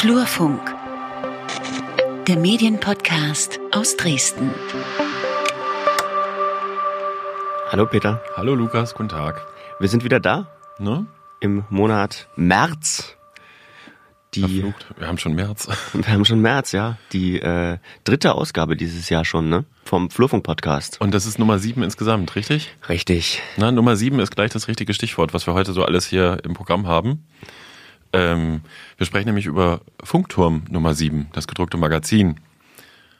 Flurfunk, der Medienpodcast aus Dresden. Hallo Peter, Hallo Lukas, guten Tag. wir sind wieder da Ne? im Monat März. Die, Verflucht. Wir haben schon März. wir haben schon März, ja. Die äh, dritte Ausgabe dieses Jahr schon, ne? Vom Flurfunk-Podcast. Und das ist Nummer sieben insgesamt, richtig? Richtig. Na, Nummer sieben ist gleich das richtige Stichwort, was wir heute so alles hier im Programm haben. Ähm, wir sprechen nämlich über Funkturm Nummer sieben, das gedruckte Magazin.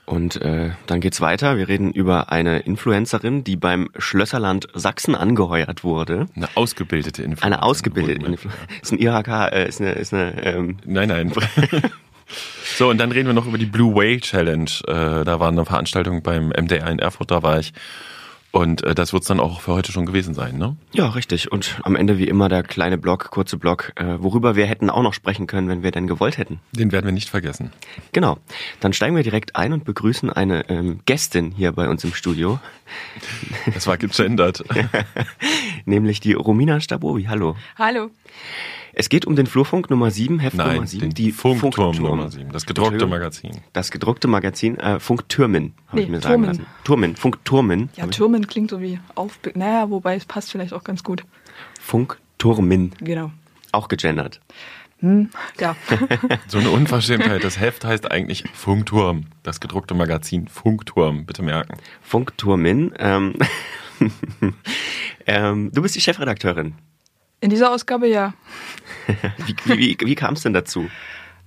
Und äh, dann geht's weiter. Wir reden über eine Influencerin, die beim Schlösserland Sachsen angeheuert wurde. Eine ausgebildete Influencerin. Eine ausgebildete. Influencerin. Ist ein IHK, äh, ist eine, ist eine ähm, Nein, nein. so, und dann reden wir noch über die Blue Whale Challenge. Äh, da war eine Veranstaltung beim MDR in Erfurt, da war ich. Und äh, das wird's dann auch für heute schon gewesen sein, ne? Ja, richtig. Und am Ende wie immer der kleine Blog, kurze Blog, äh, worüber wir hätten auch noch sprechen können, wenn wir denn gewollt hätten. Den werden wir nicht vergessen. Genau. Dann steigen wir direkt ein und begrüßen eine ähm, Gästin hier bei uns im Studio, Das war gegendert. nämlich die Romina Stabowi. Hallo. Hallo. Es geht um den Flurfunk Nummer 7, Heft Nummer Nein, 7, den die Funkturm Funkturm. Nummer 7, das gedruckte. Magazin. Das gedruckte Magazin äh, Funktürmen, habe Nee, ich mir sagen Turmen. lassen. Turmen, Funkturmen. Ja, Türmen klingt so wie auf. Naja, wobei es passt vielleicht auch ganz gut. Funkturmen, Genau. auch gegendert. Hm, ja. So eine Unverschämtheit. Das Heft heißt eigentlich Funkturm. Das gedruckte Magazin Funkturm. Bitte merken. Funkturmen. Ähm, ähm, du bist die Chefredakteurin. In dieser Ausgabe ja. Wie, wie, wie, kam es denn dazu?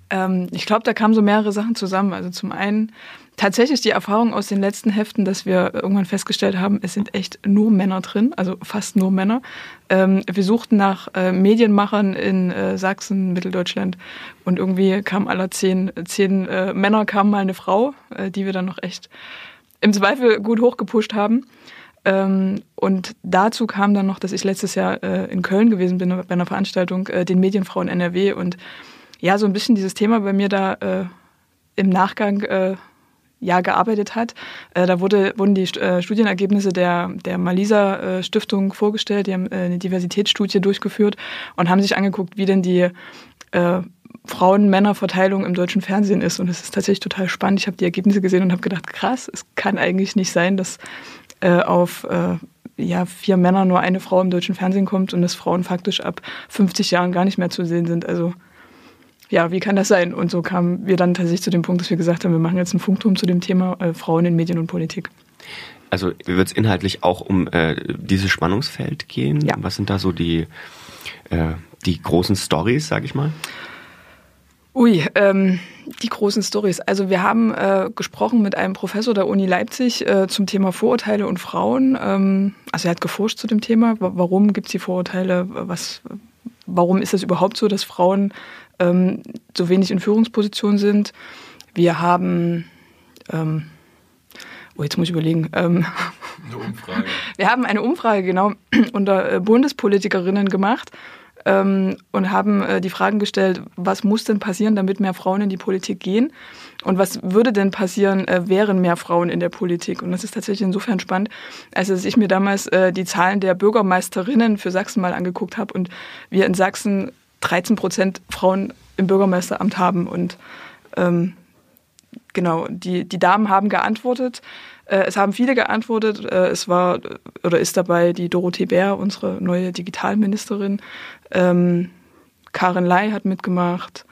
Ähm, ich glaube, da kamen so mehrere Sachen zusammen. Also zum einen tatsächlich die Erfahrung aus den letzten Heften, dass wir irgendwann festgestellt haben, es sind echt nur Männer drin, also fast nur Männer. Ähm, wir suchten nach äh, Medienmachern in äh, Sachsen, Mitteldeutschland und irgendwie kamen aller zehn, zehn äh, Männer kam mal eine Frau, äh, die wir dann noch echt im Zweifel gut hochgepusht haben. Ähm, und dazu kam dann noch, dass ich letztes Jahr äh, in Köln gewesen bin bei einer Veranstaltung, äh, den Medienfrauen NRW und ja, so ein bisschen dieses Thema bei mir da äh, im Nachgang äh, ja gearbeitet hat. Äh, da wurde, wurden die äh, Studienergebnisse der, der Malisa Stiftung vorgestellt, die haben eine Diversitätsstudie durchgeführt und haben sich angeguckt, wie denn die Frauen-Männer-Verteilung im deutschen Fernsehen ist. Und es ist tatsächlich total spannend. Ich habe die Ergebnisse gesehen und habe gedacht, krass, es kann eigentlich nicht sein, dass äh, auf äh, ja, vier Männer nur eine Frau im deutschen Fernsehen kommt und dass Frauen faktisch ab 50 Jahren gar nicht mehr zu sehen sind. Also ja, wie kann das sein? Und so kamen wir dann tatsächlich zu dem Punkt, dass wir gesagt haben, wir machen jetzt einen Funkturm zu dem Thema äh, Frauen in Medien und Politik. Also wird es inhaltlich auch um äh, dieses Spannungsfeld gehen? Ja. Was sind da so die, äh, die großen Stories, sag ich mal? Ui, ähm, die großen Stories. Also wir haben äh, gesprochen mit einem Professor der Uni Leipzig äh, zum Thema Vorurteile und Frauen. Ähm, also er hat geforscht zu dem Thema. Wa- Warum gibt es die Vorurteile? Was, warum ist es überhaupt so, dass Frauen ähm, so wenig in Führungspositionen sind? Wir haben, ähm, oh jetzt muss ich überlegen. Ähm, Eine Umfrage. wir haben eine Umfrage genau unter äh, Bundespolitikerinnen gemacht ähm, und haben äh, die Fragen gestellt, was muss denn passieren, damit mehr Frauen in die Politik gehen? Und was würde denn passieren, äh, wären mehr Frauen in der Politik? Und das ist tatsächlich insofern spannend, als dass ich mir damals äh, die Zahlen der Bürgermeisterinnen für Sachsen mal angeguckt habe und wir in Sachsen 13 Prozent Frauen im Bürgermeisteramt haben und ähm, genau, die, die Damen haben geantwortet. Äh, es haben viele geantwortet. Äh, es war oder ist dabei die Dorothee Bär, unsere neue Digitalministerin. Ähm, Karin Ley hat mitgemacht.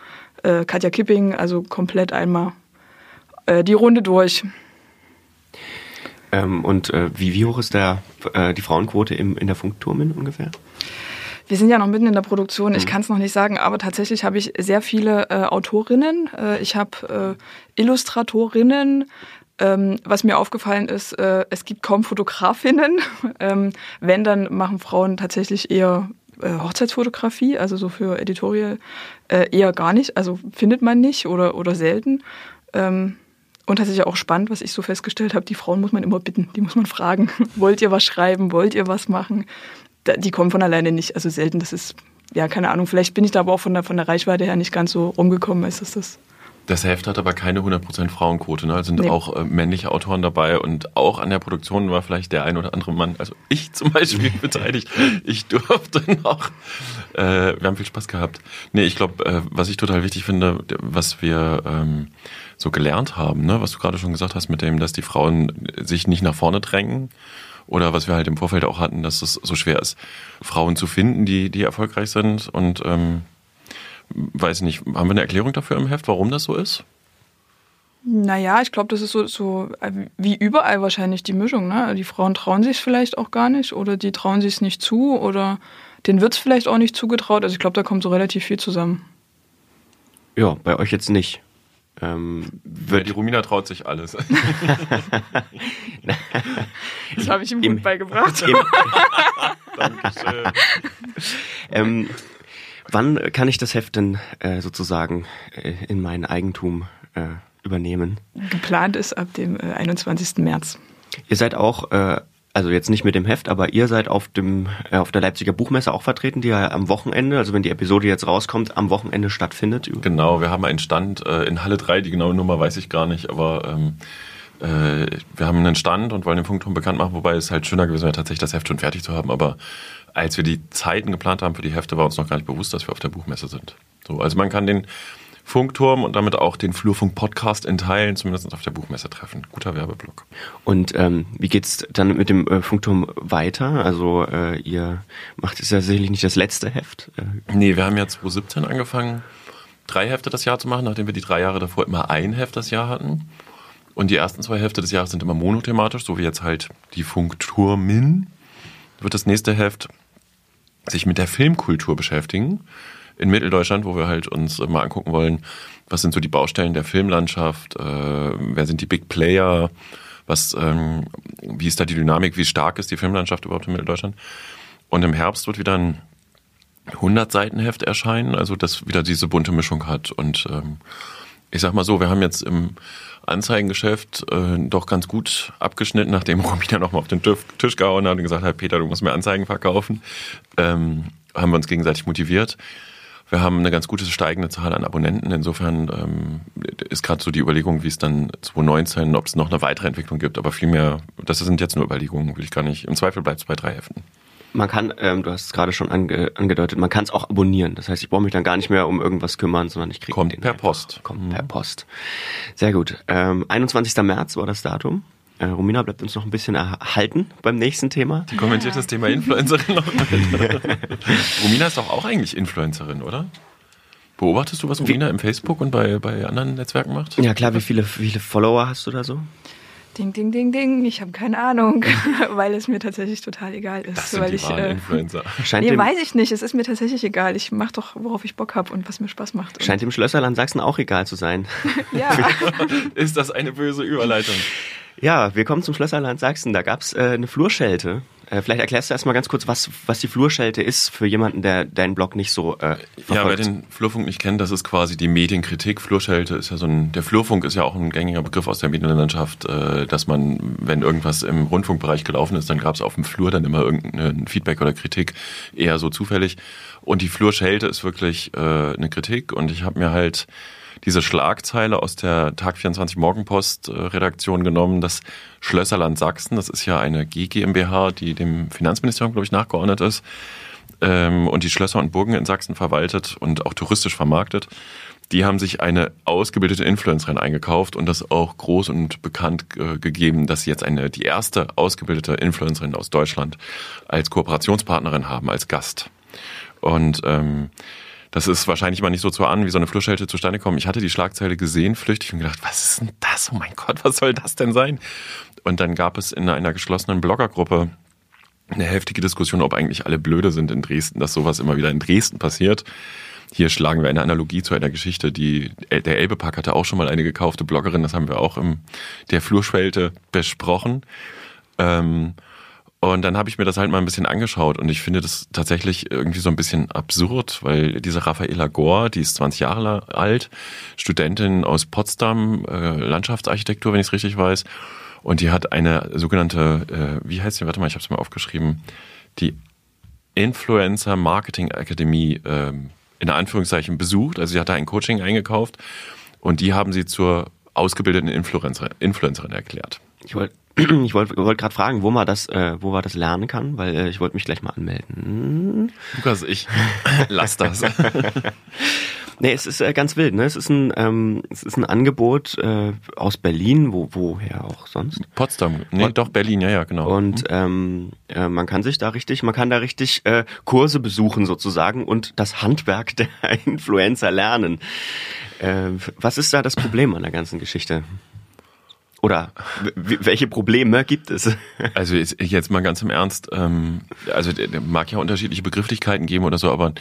Äh, Katja Kipping, also komplett einmal äh, die Runde durch. Ähm, und äh, wie, wie hoch ist der, äh, die Frauenquote im, in der Funkturmen ungefähr? Wir sind ja noch mitten in der Produktion, ich kann es noch nicht sagen, aber tatsächlich habe ich sehr viele äh, Autorinnen, äh, ich habe äh, Illustratorinnen. Ähm, was mir aufgefallen ist, äh, es gibt kaum Fotografinnen. ähm, wenn, dann machen Frauen tatsächlich eher äh, Hochzeitsfotografie, also so für Editorial äh, eher gar nicht, also findet man nicht oder, oder selten. Ähm, und tatsächlich auch spannend, was ich so festgestellt habe, die Frauen muss man immer bitten, die muss man fragen, wollt ihr was schreiben, wollt ihr was machen? Da, die kommen von alleine nicht, also selten, das ist, ja, keine Ahnung, vielleicht bin ich da aber auch von der, von der Reichweite her nicht ganz so rumgekommen, als dass das Das Heft hat aber keine 100% Frauenquote. Ne? Es sind Nee. auch äh, männliche Autoren dabei und auch an der Produktion war vielleicht der ein oder andere Mann, also ich zum Beispiel beteiligt. Ich durfte noch. Äh, wir haben viel Spaß gehabt. Nee, ich glaube, äh, was ich total wichtig finde, was wir ähm, so gelernt haben, ne? was du gerade schon gesagt hast mit dem, dass die Frauen sich nicht nach vorne drängen. Oder was wir halt im Vorfeld auch hatten, dass es so schwer ist, Frauen zu finden, die, die erfolgreich sind. Und ähm, weiß nicht, haben wir eine Erklärung dafür im Heft, warum das so ist? Naja, ich glaube, das ist so, so äh, wie überall wahrscheinlich die Mischung. Ne? Die Frauen trauen sich vielleicht auch gar nicht oder die trauen sich es nicht zu oder denen wird es vielleicht auch nicht zugetraut. Also ich glaube, da kommt so relativ viel zusammen. Ja, bei euch jetzt nicht. Ähm, Weil die Romina traut sich alles. Das habe ich ihm Im- gut beigebracht. Im, Dankeschön. ähm, wann kann ich das Heft denn äh, sozusagen äh, in mein Eigentum äh, übernehmen? Geplant ist ab dem äh, 21. März. Ihr seid auch, äh, also jetzt nicht mit dem Heft, aber ihr seid auf dem äh, auf der Leipziger Buchmesse auch vertreten, die ja am Wochenende, also wenn die Episode jetzt rauskommt, am Wochenende stattfindet. Genau, wir haben einen Stand äh, in Halle 3, die genaue Nummer weiß ich gar nicht, aber ähm, äh, wir haben einen Stand und wollen den Funkturm bekannt machen, wobei es halt schöner gewesen wäre, tatsächlich das Heft schon fertig zu haben, aber als wir die Zeiten geplant haben für die Hefte, war uns noch gar nicht bewusst, dass wir auf der Buchmesse sind. So, also man kann den Funkturm und damit auch den Flurfunk-Podcast in Teilen zumindest auf der Buchmesse treffen. Guter Werbeblock. Und ähm, wie geht's dann mit dem äh, Funkturm weiter? Also äh, ihr macht es ja sicherlich nicht das letzte Heft. Äh, Nee, wir haben ja 2017 angefangen, drei Hefte das Jahr zu machen, nachdem wir die drei Jahre davor immer ein Heft das Jahr hatten. Und die ersten zwei Hefte des Jahres sind immer monothematisch, so wie jetzt halt die Funkturmin. Wird das nächste Heft sich mit der Filmkultur beschäftigen in Mitteldeutschland, wo wir halt uns mal angucken wollen, was sind so die Baustellen der Filmlandschaft, äh, wer sind die Big Player, was, ähm, wie ist da die Dynamik, wie stark ist die Filmlandschaft überhaupt in Mitteldeutschland. Und im Herbst wird wieder ein 100 Seiten Heft erscheinen, also das wieder diese bunte Mischung hat. Und ähm, ich sag mal so, wir haben jetzt im Anzeigengeschäft äh, doch ganz gut abgeschnitten, nachdem Romina nochmal auf den Tisch, gehauen hat und gesagt hat, Peter, du musst mehr Anzeigen verkaufen. Ähm, haben wir uns gegenseitig motiviert. Wir haben eine ganz gute steigende Zahl an Abonnenten. Insofern ähm, ist gerade so die Überlegung, wie es dann 2019, ob es noch eine weitere Entwicklung gibt. Aber vielmehr, das sind jetzt nur Überlegungen, will ich gar nicht. Im Zweifel bleibt es bei drei Heften. Man kann, ähm, du hast es gerade schon ange angedeutet, man kann es auch abonnieren. Das heißt, ich brauche mich dann gar nicht mehr um irgendwas kümmern, sondern ich kriege Kommt den per einfach. Post. Kommt Mhm. per Post. Sehr gut. Ähm, 21. März war das Datum. Äh, Romina bleibt uns noch ein bisschen erhalten beim nächsten Thema. Die kommentiert das Thema Influencerin noch. Romina ist doch auch eigentlich Influencerin, oder? Beobachtest du, was Romina im Facebook und bei, bei anderen Netzwerken macht? Ja klar, wie viele, wie viele Follower hast du da so? Ding, ding, ding, ding. Ich habe keine Ahnung, weil es mir tatsächlich total egal ist. Das sind weil die ich, äh, Influencer. Scheint, Nee, dem, weiß ich nicht. Es ist mir tatsächlich egal. Ich mache doch, worauf ich Bock habe und was mir Spaß macht. Scheint dem Schlösserland Sachsen auch egal zu sein. ja. Ist das eine böse Überleitung? Ja, wir kommen zum Schlösserland Sachsen. Da gab's äh, eine Flurschelte. Äh, vielleicht erklärst du erstmal ganz kurz, was, was die Flurschelte ist für jemanden, der deinen Blog nicht so äh, Ja, wer verfolgt. den Flurfunk nicht kennt, das ist quasi die Medienkritik. Flurschelte ist ja so ein, der Flurfunk ist ja auch ein gängiger Begriff aus der Medienlandschaft, äh, dass man, wenn irgendwas im Rundfunkbereich gelaufen ist, dann gab es auf dem Flur dann immer irgendein Feedback oder Kritik, eher so zufällig. Und die Flurschelte ist wirklich äh, eine Kritik und ich habe mir halt diese Schlagzeile aus der Tag 24 Morgenpost Redaktion genommen, das Schlösserland Sachsen, das ist ja eine GmbH, die dem Finanzministerium, glaube ich, nachgeordnet ist ähm, und die Schlösser und Burgen in Sachsen verwaltet und auch touristisch vermarktet. Die haben sich eine ausgebildete Influencerin eingekauft und das auch groß und bekannt äh, gegeben, dass sie jetzt eine die erste ausgebildete Influencerin aus Deutschland als Kooperationspartnerin haben, als Gast. Und ähm, das ist wahrscheinlich mal nicht so zu an, wie so eine Flussschelte zustande kommt. Ich hatte die Schlagzeile gesehen, flüchtig und gedacht, was ist denn das? Oh mein Gott, was soll das denn sein? Und dann gab es in einer geschlossenen Bloggergruppe eine heftige Diskussion, ob eigentlich alle blöde sind in Dresden, dass sowas immer wieder in Dresden passiert. Hier schlagen wir eine Analogie zu einer Geschichte, die der Elbepark hatte auch schon mal eine gekaufte Bloggerin, das haben wir auch im der Flurschelte besprochen. Ähm, und dann habe ich mir das halt mal ein bisschen angeschaut und ich finde das tatsächlich irgendwie so ein bisschen absurd, weil diese Raffaela Gore, die ist 20 Jahre alt, Studentin aus Potsdam, äh, Landschaftsarchitektur, wenn ich es richtig weiß, und die hat eine sogenannte, äh, wie heißt die, warte mal, ich habe es mal aufgeschrieben, die Influencer Marketing Akademie ähm, in Anführungszeichen besucht. Also sie hat da ein Coaching eingekauft Und die haben sie zur ausgebildeten Influencerin, Influencerin erklärt. Ich wollte ich wollte wollt gerade fragen, wo man das, äh, wo man das lernen kann, weil äh, ich wollte mich gleich mal anmelden. Lukas, ich lass das. Nee, es ist äh, ganz wild, ne? Es ist ein, ähm, es ist ein Angebot äh, aus Berlin, wo, woher auch sonst. Potsdam, nee, Pot- doch Berlin, ja, ja, genau. Und ähm, äh, man kann sich da richtig, man kann da richtig äh, Kurse besuchen sozusagen und das Handwerk der Influencer lernen. Äh, was ist da das Problem an der ganzen Geschichte? Oder welche Probleme gibt es? Also jetzt mal ganz im Ernst, ähm, also mag ja unterschiedliche Begrifflichkeiten geben oder so, aber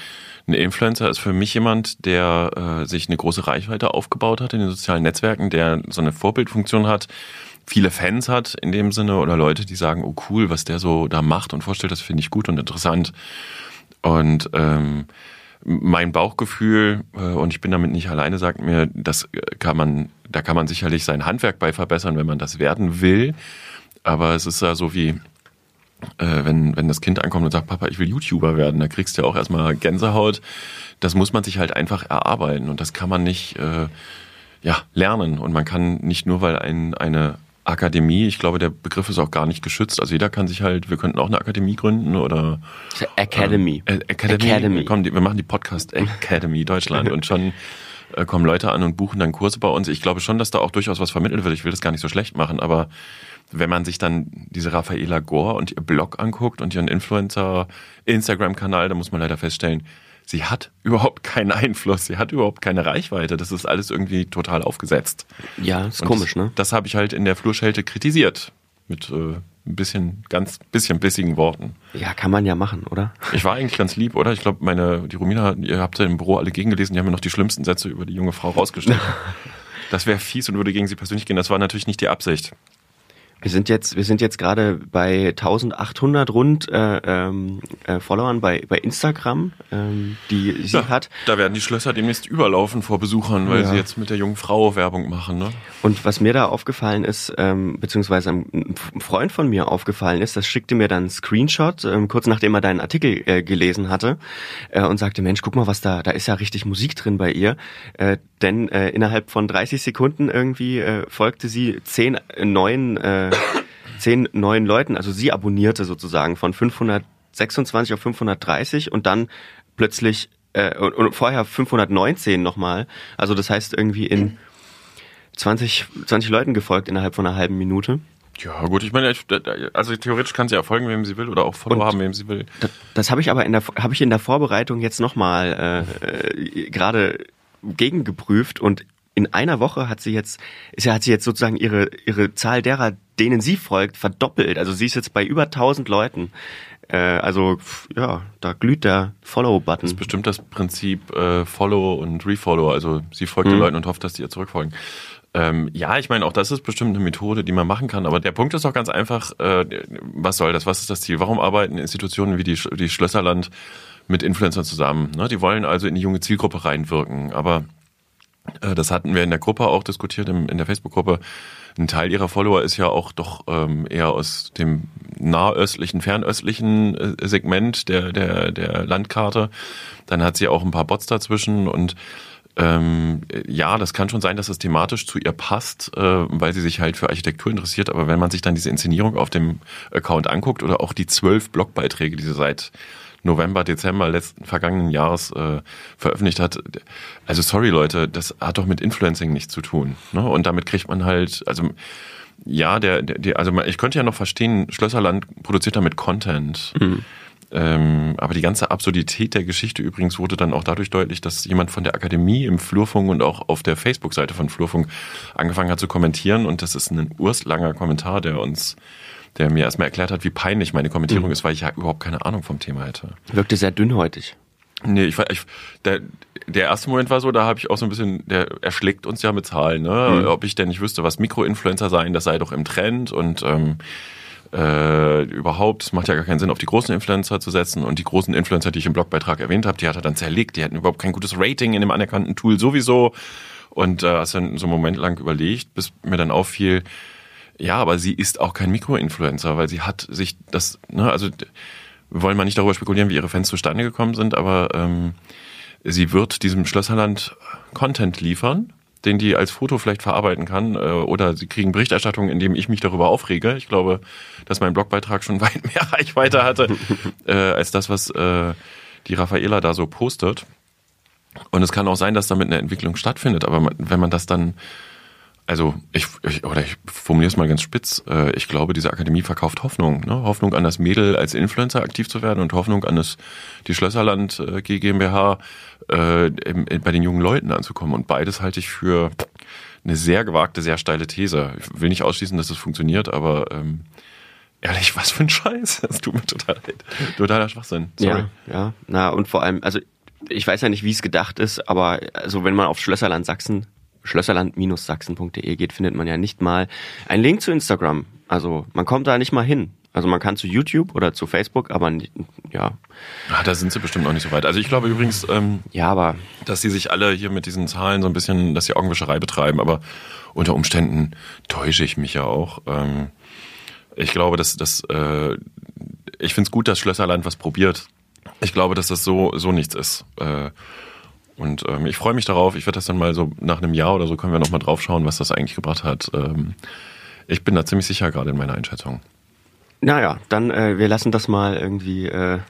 ein Influencer ist für mich jemand, der äh, sich eine große Reichweite aufgebaut hat in den sozialen Netzwerken, der so eine Vorbildfunktion hat, viele Fans hat in dem Sinne oder Leute, die sagen, oh cool, was der so da macht und vorstellt, das finde ich gut und interessant. Und ähm, mein Bauchgefühl, äh, und ich bin damit nicht alleine, sagt mir, das äh, kann man, da kann man sicherlich sein Handwerk bei verbessern, wenn man das werden will. Aber es ist ja so wie, äh, wenn, wenn das Kind ankommt und sagt, Papa, ich will YouTuber werden, da kriegst du ja auch erstmal Gänsehaut. Das muss man sich halt einfach erarbeiten und das kann man nicht ja, lernen. Und man kann nicht nur, weil ein, eine Akademie, ich glaube, der Begriff ist auch gar nicht geschützt. Also jeder kann sich halt, wir könnten auch eine Akademie gründen oder Academy. äh, Academy. Academy. Komm, wir machen die Podcast Academy Deutschland und schon äh, kommen Leute an und buchen dann Kurse bei uns. Ich glaube schon, dass da auch durchaus was vermittelt wird. Ich will das gar nicht so schlecht machen, aber wenn man sich dann diese Raffaela Gore und ihr Blog anguckt und ihren Influencer Instagram-Kanal, da muss man leider feststellen, sie hat überhaupt keinen Einfluss, sie hat überhaupt keine Reichweite. Das ist alles irgendwie total aufgesetzt. Ja, ist Und komisch, ne? Das habe ich halt in der Flurschelte kritisiert. Mit äh, ein bisschen, ganz bisschen bissigen Worten. Ja, kann man ja machen, oder? Ich war eigentlich ganz lieb, oder? Ich glaube, meine, die Romina, ihr habt ja im Büro alle gegengelesen, die haben mir noch die schlimmsten Sätze über die junge Frau rausgestellt. Das wäre fies und würde gegen sie persönlich gehen. Das war natürlich nicht die Absicht. Wir sind jetzt, wir sind jetzt gerade bei 1800 rund äh, ähm, äh, Followern bei, bei Instagram, ähm, die sie Ja, hat. Da werden die Schlösser demnächst überlaufen vor Besuchern, weil Ja. sie jetzt mit der jungen Frau Werbung machen. Ne? Und was mir da aufgefallen ist, ähm, beziehungsweise ein ein Freund von mir aufgefallen ist, das schickte mir dann einen Screenshot, ähm, kurz nachdem er deinen Artikel äh, gelesen hatte, äh, und sagte, Mensch, guck mal, was da, da ist ja richtig Musik drin bei ihr. Äh, denn äh, innerhalb von 30 Sekunden irgendwie äh, folgte sie zehn äh, neuen, äh, zehn neuen Leuten, also sie abonnierte sozusagen von 526 auf 530 und dann plötzlich äh, und, und vorher 519 nochmal. Also das heißt irgendwie in 20, 20 Leuten gefolgt innerhalb von einer halben Minute. Ja, gut, ich meine, also theoretisch kann sie ja folgen, wem sie will, oder auch Follower Und- haben, wem sie will. Das, das habe ich aber in der habe ich in der Vorbereitung jetzt nochmal äh, äh, gerade gegengeprüft und in einer Woche hat sie jetzt ist ja hat sie jetzt sozusagen ihre ihre Zahl derer, denen sie folgt, verdoppelt. Also sie ist jetzt bei über 1000 Leuten. Äh, also ja, da glüht der Follow-Button. Das ist bestimmt das Prinzip äh, Follow und Refollow. Also sie folgt den Leuten und hofft, dass die ihr zurückfolgen. Ähm, ja, ich meine, auch das ist bestimmt eine Methode, die man machen kann. Aber der Punkt ist doch ganz einfach, äh, was soll das? Was ist das Ziel? Warum arbeiten Institutionen wie die, die Schlösserland mit Influencern zusammen? Ne? Die wollen also in die junge Zielgruppe reinwirken. Aber das hatten wir in der Gruppe auch diskutiert, in der Facebook-Gruppe. Ein Teil ihrer Follower ist ja auch doch ähm, eher aus dem nahöstlichen, fernöstlichen äh, Segment der, der, der Landkarte. Dann hat sie auch ein paar Bots dazwischen und ähm, ja, das kann schon sein, dass es thematisch zu ihr passt, äh, weil sie sich halt für Architektur interessiert. Aber wenn man sich dann diese Inszenierung auf dem Account anguckt oder auch die zwölf Blogbeiträge, die sie seit November, Dezember letzten vergangenen Jahres äh, veröffentlicht hat. Also sorry Leute, das hat doch mit Influencing nichts zu tun. Ne? Und damit kriegt man halt, also ja, der, der, also ich könnte ja noch verstehen, Schlösserland produziert damit Content. Ähm, aber die ganze Absurdität der Geschichte übrigens wurde dann auch dadurch deutlich, dass jemand von der Akademie im Flurfunk und auch auf der Facebook-Seite von Flurfunk angefangen hat zu kommentieren. Und das ist ein urslanger Kommentar, der uns, der mir erstmal erklärt hat, wie peinlich meine Kommentierung ist, weil ich ja überhaupt keine Ahnung vom Thema hätte. Wirkte sehr dünnhäutig. Nee, ich, ich der, der erste Moment war so, da habe ich auch so ein bisschen, der erschlägt uns ja mit Zahlen, ne? Ob ich denn nicht wüsste, was Mikroinfluencer seien, das sei doch im Trend und ähm, äh, überhaupt, es macht ja gar keinen Sinn, auf die großen Influencer zu setzen und die großen Influencer, die ich im Blogbeitrag erwähnt habe, die hat er dann zerlegt, die hatten überhaupt kein gutes Rating in dem anerkannten Tool sowieso und äh, hast dann so einen Moment lang überlegt, bis mir dann auffiel, ja, aber sie ist auch kein Mikroinfluencer, weil sie hat sich das, ne, also wir wollen mal nicht darüber spekulieren, wie ihre Fans zustande gekommen sind, aber ähm, sie wird diesem Schlösserland Content liefern den die als Foto vielleicht verarbeiten kann, äh, oder sie kriegen Berichterstattung, indem ich mich darüber aufrege. Ich glaube, dass mein Blogbeitrag schon weit mehr Reichweite hatte, äh, als das, was äh, die Raffaela da so postet. Und es kann auch sein, dass damit eine Entwicklung stattfindet, aber man, wenn man das dann also ich, ich oder ich formuliere es mal ganz spitz, äh, ich glaube, diese Akademie verkauft Hoffnung. Ne? Hoffnung an das Mädel als Influencer aktiv zu werden und Hoffnung an das, die Schlösserland äh, GmbH äh, im, bei den jungen Leuten anzukommen. Und beides halte ich für eine sehr gewagte, sehr steile These. Ich will nicht ausschließen, dass das funktioniert, aber ähm, ehrlich, was für ein Scheiß. Das tut mir total leid. Totaler Schwachsinn. Sorry. Ja, ja. Na, und vor allem, also ich weiß ja nicht, wie es gedacht ist, aber also wenn man auf Schlösserland Sachsen schlösserland-sachsen.de geht, findet man ja nicht mal einen Link zu Instagram. Also man kommt da nicht mal hin. Also man kann zu YouTube oder zu Facebook, aber nicht, ja. Ach, da sind sie bestimmt noch nicht so weit. Also ich glaube übrigens, ähm, ja, aber dass sie sich alle hier mit diesen Zahlen so ein bisschen, dass sie Augenwischerei betreiben, aber unter Umständen täusche ich mich ja auch. Ähm, ich glaube, dass das, äh, ich finde es gut, dass Schlösserland was probiert. Ich glaube, dass das so so nichts ist. Äh, und ähm, ich freue mich darauf. Ich werde das dann mal so nach einem Jahr oder so können wir nochmal drauf schauen, was das eigentlich gebracht hat. Ähm, ich bin da ziemlich sicher gerade in meiner Einschätzung. Naja, dann äh, wir lassen das mal irgendwie, äh,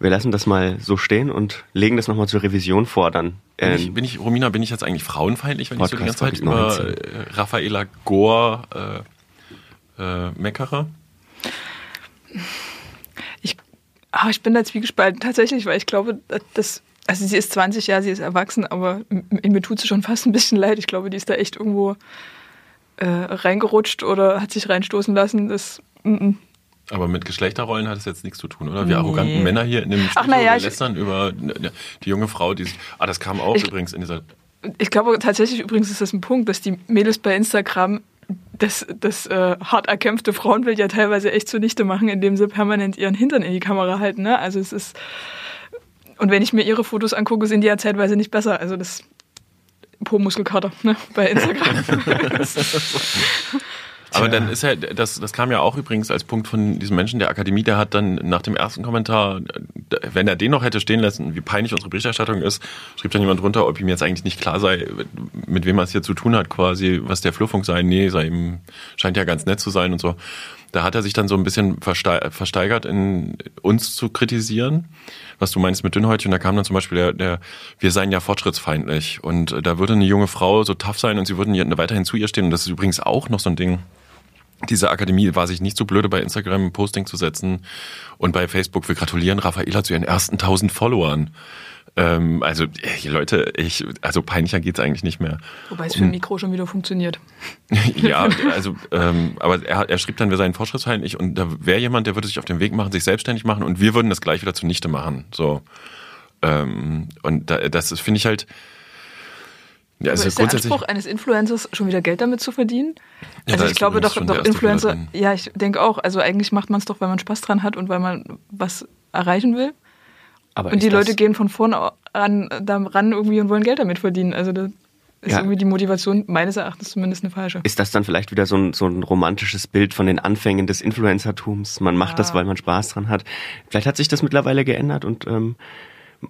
wir lassen das mal so stehen und legen das nochmal zur Revision vor dann. Bin ich, bin ich, Romina, bin ich jetzt eigentlich frauenfeindlich, wenn Podcast ich so die ganze Zeit über äh, Raffaela Gore äh, äh, meckere? Ich, ah, ich bin da zwiegespalten, tatsächlich, weil ich glaube, dass also sie ist 20 Jahre, sie ist erwachsen, aber mir tut sie schon fast ein bisschen leid. Ich glaube, die ist da echt irgendwo äh, reingerutscht oder hat sich reinstoßen lassen. Das, mm -mm. Aber mit Geschlechterrollen hat es jetzt nichts zu tun, oder? Wir nee. arroganten Männer hier in dem Studio Ach, ja, lästern über die junge Frau, die Ah, das kam auch ich, übrigens in dieser. Ich glaube tatsächlich übrigens ist das ein Punkt, dass die Mädels bei Instagram das, das äh, hart erkämpfte Frauenbild ja teilweise echt zunichte machen, indem sie permanent ihren Hintern in die Kamera halten. Ne? Also es ist und wenn ich mir ihre Fotos angucke, sind die ja zeitweise nicht besser. Also das Po-Muskelkater ne, bei Instagram. Aber dann ist ja, das, das kam ja auch übrigens als Punkt von diesem Menschen der Akademie, der hat dann nach dem ersten Kommentar, wenn er den noch hätte stehen lassen, wie peinlich unsere Berichterstattung ist, schrieb dann jemand drunter, ob ihm jetzt eigentlich nicht klar sei, mit wem er es hier zu tun hat, quasi, was der Flurfunk sei. Nee, sei ihm, scheint ja ganz nett zu sein und so. Da hat er sich dann so ein bisschen versteigert, in uns zu kritisieren, was du meinst mit Dünnhäutchen. Da kam dann zum Beispiel der, der wir seien ja fortschrittsfeindlich. Und da würde eine junge Frau so tough sein und sie würden weiterhin zu ihr stehen. Und das ist übrigens auch noch so ein Ding. Diese Akademie war sich nicht so blöde, bei Instagram ein Posting zu setzen und bei Facebook. Wir gratulieren Raffaela zu ihren ersten 1000 Followern. Ähm, also, ey, Leute, ich, also peinlicher geht's eigentlich nicht mehr. Wobei es für ein Mikro schon wieder funktioniert. ja, also, ähm, aber er, er schrieb dann, wir seien fortschrittsfeindlich und da wäre jemand, der würde sich auf den Weg machen, sich selbstständig machen und wir würden das gleich wieder zunichte machen. So. Ähm, und da, das finde ich halt. Ja, also ist der Anspruch eines Influencers schon wieder Geld damit zu verdienen? Ja, also ich glaube doch, doch Influencer, ja, ich denke auch. Also eigentlich macht man es doch, weil man Spaß dran hat und weil man was erreichen will. Aber und die Leute gehen von vorne an ran irgendwie und wollen Geld damit verdienen. Also das ist ja. irgendwie die Motivation meines Erachtens zumindest eine falsche. Ist das dann vielleicht wieder so ein, so ein romantisches Bild von den Anfängen des Influencertums? Man macht ja. das, weil man Spaß dran hat. Vielleicht hat sich das mittlerweile geändert und ähm,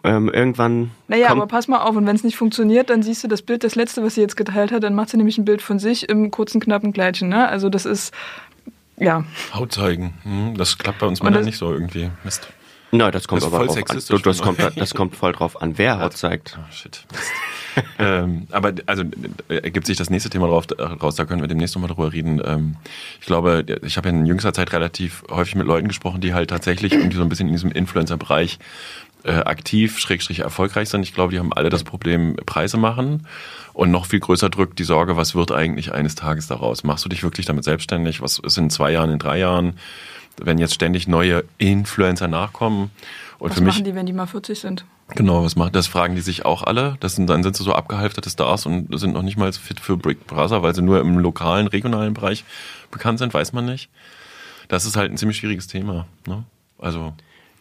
ähm, irgendwann. Naja, aber pass mal auf, und wenn es nicht funktioniert, dann siehst du das Bild, das letzte, was sie jetzt geteilt hat, dann macht sie nämlich ein Bild von sich im kurzen, knappen Kleidchen. Ne? Also das ist, ja. Haut zeigen. Hm, das klappt bei uns Männern nicht so irgendwie. Mist. Nein, das kommt das aber drauf an. Das kommt, das kommt voll drauf an, wer Haut zeigt. Oh, shit. ähm, aber also ergibt sich das nächste Thema drauf, raus, da können wir demnächst nochmal drüber reden. Ähm, ich glaube, ich habe ja in jüngster Zeit relativ häufig mit Leuten gesprochen, die halt tatsächlich irgendwie so ein bisschen in diesem Influencer-Bereich äh, aktiv, schrägstrich erfolgreich sind. Ich glaube, die haben alle das Problem Preise machen. Und noch viel größer drückt die Sorge, was wird eigentlich eines Tages daraus? Machst du dich wirklich damit selbstständig? Was ist in zwei Jahren, in drei Jahren? Wenn jetzt ständig neue Influencer nachkommen. Und was für mich, machen die, wenn die mal 40 sind? Genau, was machen, das fragen die sich auch alle. Das sind, dann sind sie so abgehalfterte Stars und sind noch nicht mal fit für Brick Brother, weil sie nur im lokalen, regionalen Bereich bekannt sind, weiß man nicht. Das ist halt ein ziemlich schwieriges Thema. Ne? Also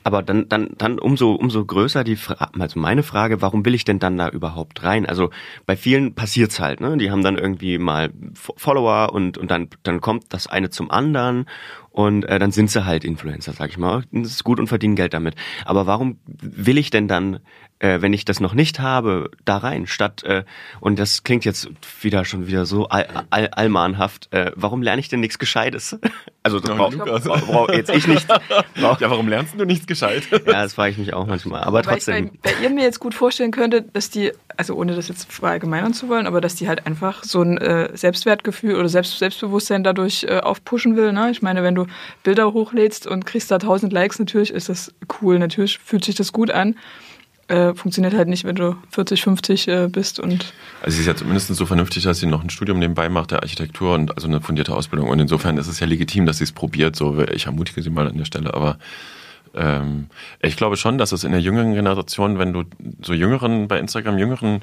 aber dann, dann, dann umso, umso größer die Frage, also meine Frage, warum will ich denn dann da überhaupt rein? Also bei vielen passiert's halt, ne? Die haben dann irgendwie mal Follower und, und dann, dann kommt das eine zum anderen und äh, dann sind sie halt Influencer, sag ich mal. Das ist gut und verdienen Geld damit. Aber warum will ich denn dann äh, wenn ich das noch nicht habe, da rein, statt, äh, und das klingt jetzt wieder schon wieder so all, all, allmahnhaft, äh, warum lerne ich denn nichts Gescheites? Also das brauch, brauch, brauch jetzt ich nicht. Brauch, ja, warum lernst du nichts Gescheites? Ja, das frage ich mich auch manchmal. Aber Weil trotzdem. Ich bei, bei ihr mir jetzt gut vorstellen könnte, dass die, also ohne das jetzt verallgemeinern zu wollen, aber dass die halt einfach so ein äh, Selbstwertgefühl oder Selbst, Selbstbewusstsein dadurch äh, aufpushen will. Ne? Ich meine, wenn du Bilder hochlädst und kriegst da tausend Likes, natürlich ist das cool, natürlich fühlt sich das gut an äh, funktioniert halt nicht, wenn du 40, 50 äh, bist und. Also sie ist ja zumindest so vernünftig, dass sie noch ein Studium nebenbei macht der Architektur und also eine fundierte Ausbildung. Und insofern ist es ja legitim, dass sie es probiert. So, ich ermutige sie mal an der Stelle, aber ähm, ich glaube schon, dass es in der jüngeren Generation, wenn du so jüngeren bei Instagram jüngeren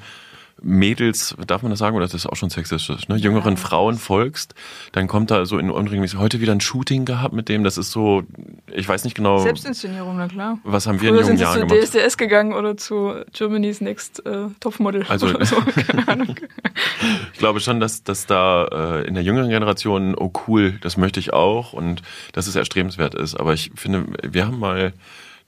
Mädels, darf man das sagen, oder das ist auch schon sexistisch, ne? jüngeren. Frauen folgst, dann kommt da so in unregelmäßig, heute wieder ein Shooting gehabt mit dem, das ist so, ich weiß nicht genau. Selbstinszenierung, na klar. Was haben wir Früher in jungen Jahren gemacht? zu DSDS gegangen oder zu Germany's Next äh, Topmodel also, oder so, keine Ahnung. ich glaube schon, dass, dass da äh, in der jüngeren Generation, oh cool, das möchte ich auch und dass es erstrebenswert ist, aber ich finde, wir haben mal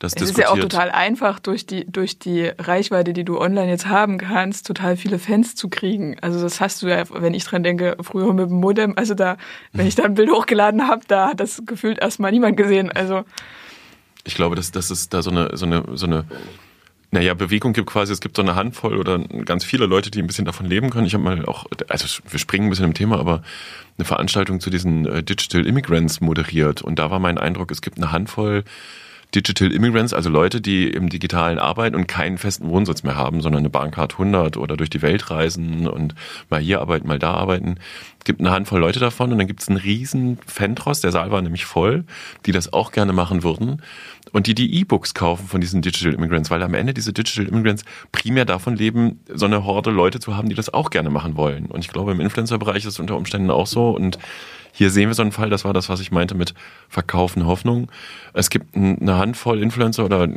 das es ist ja auch total einfach, durch die, durch die Reichweite, die du online jetzt haben kannst, total viele Fans zu kriegen. Also das hast du ja, wenn ich dran denke, früher mit dem Modem, also da, wenn ich da ein Bild hochgeladen habe, da hat das gefühlt erstmal niemand gesehen. Also ich glaube, dass, dass es da so eine, so eine, so eine naja, Bewegung gibt quasi, es gibt so eine Handvoll oder ganz viele Leute, die ein bisschen davon leben können. Ich habe mal auch, also wir springen ein bisschen im Thema, aber eine Veranstaltung zu diesen äh, Digital Immigrants moderiert. Und da war mein Eindruck, es gibt eine Handvoll Digital Immigrants, also Leute, die im Digitalen arbeiten und keinen festen Wohnsitz mehr haben, sondern eine Bahncard 100 oder durch die Welt reisen und mal hier arbeiten, mal da arbeiten. Es gibt eine Handvoll Leute davon und dann gibt es einen riesen Fentross, der Saal war nämlich voll, die das auch gerne machen würden und die die E-Books kaufen von diesen Digital Immigrants, weil am Ende diese Digital Immigrants primär davon leben, so eine Horde Leute zu haben, die das auch gerne machen wollen. Und ich glaube, im Influencer-Bereich ist es unter Umständen auch so und hier sehen wir so einen Fall, das war das, was ich meinte mit Verkaufen Hoffnung. Es gibt eine Handvoll Influencer oder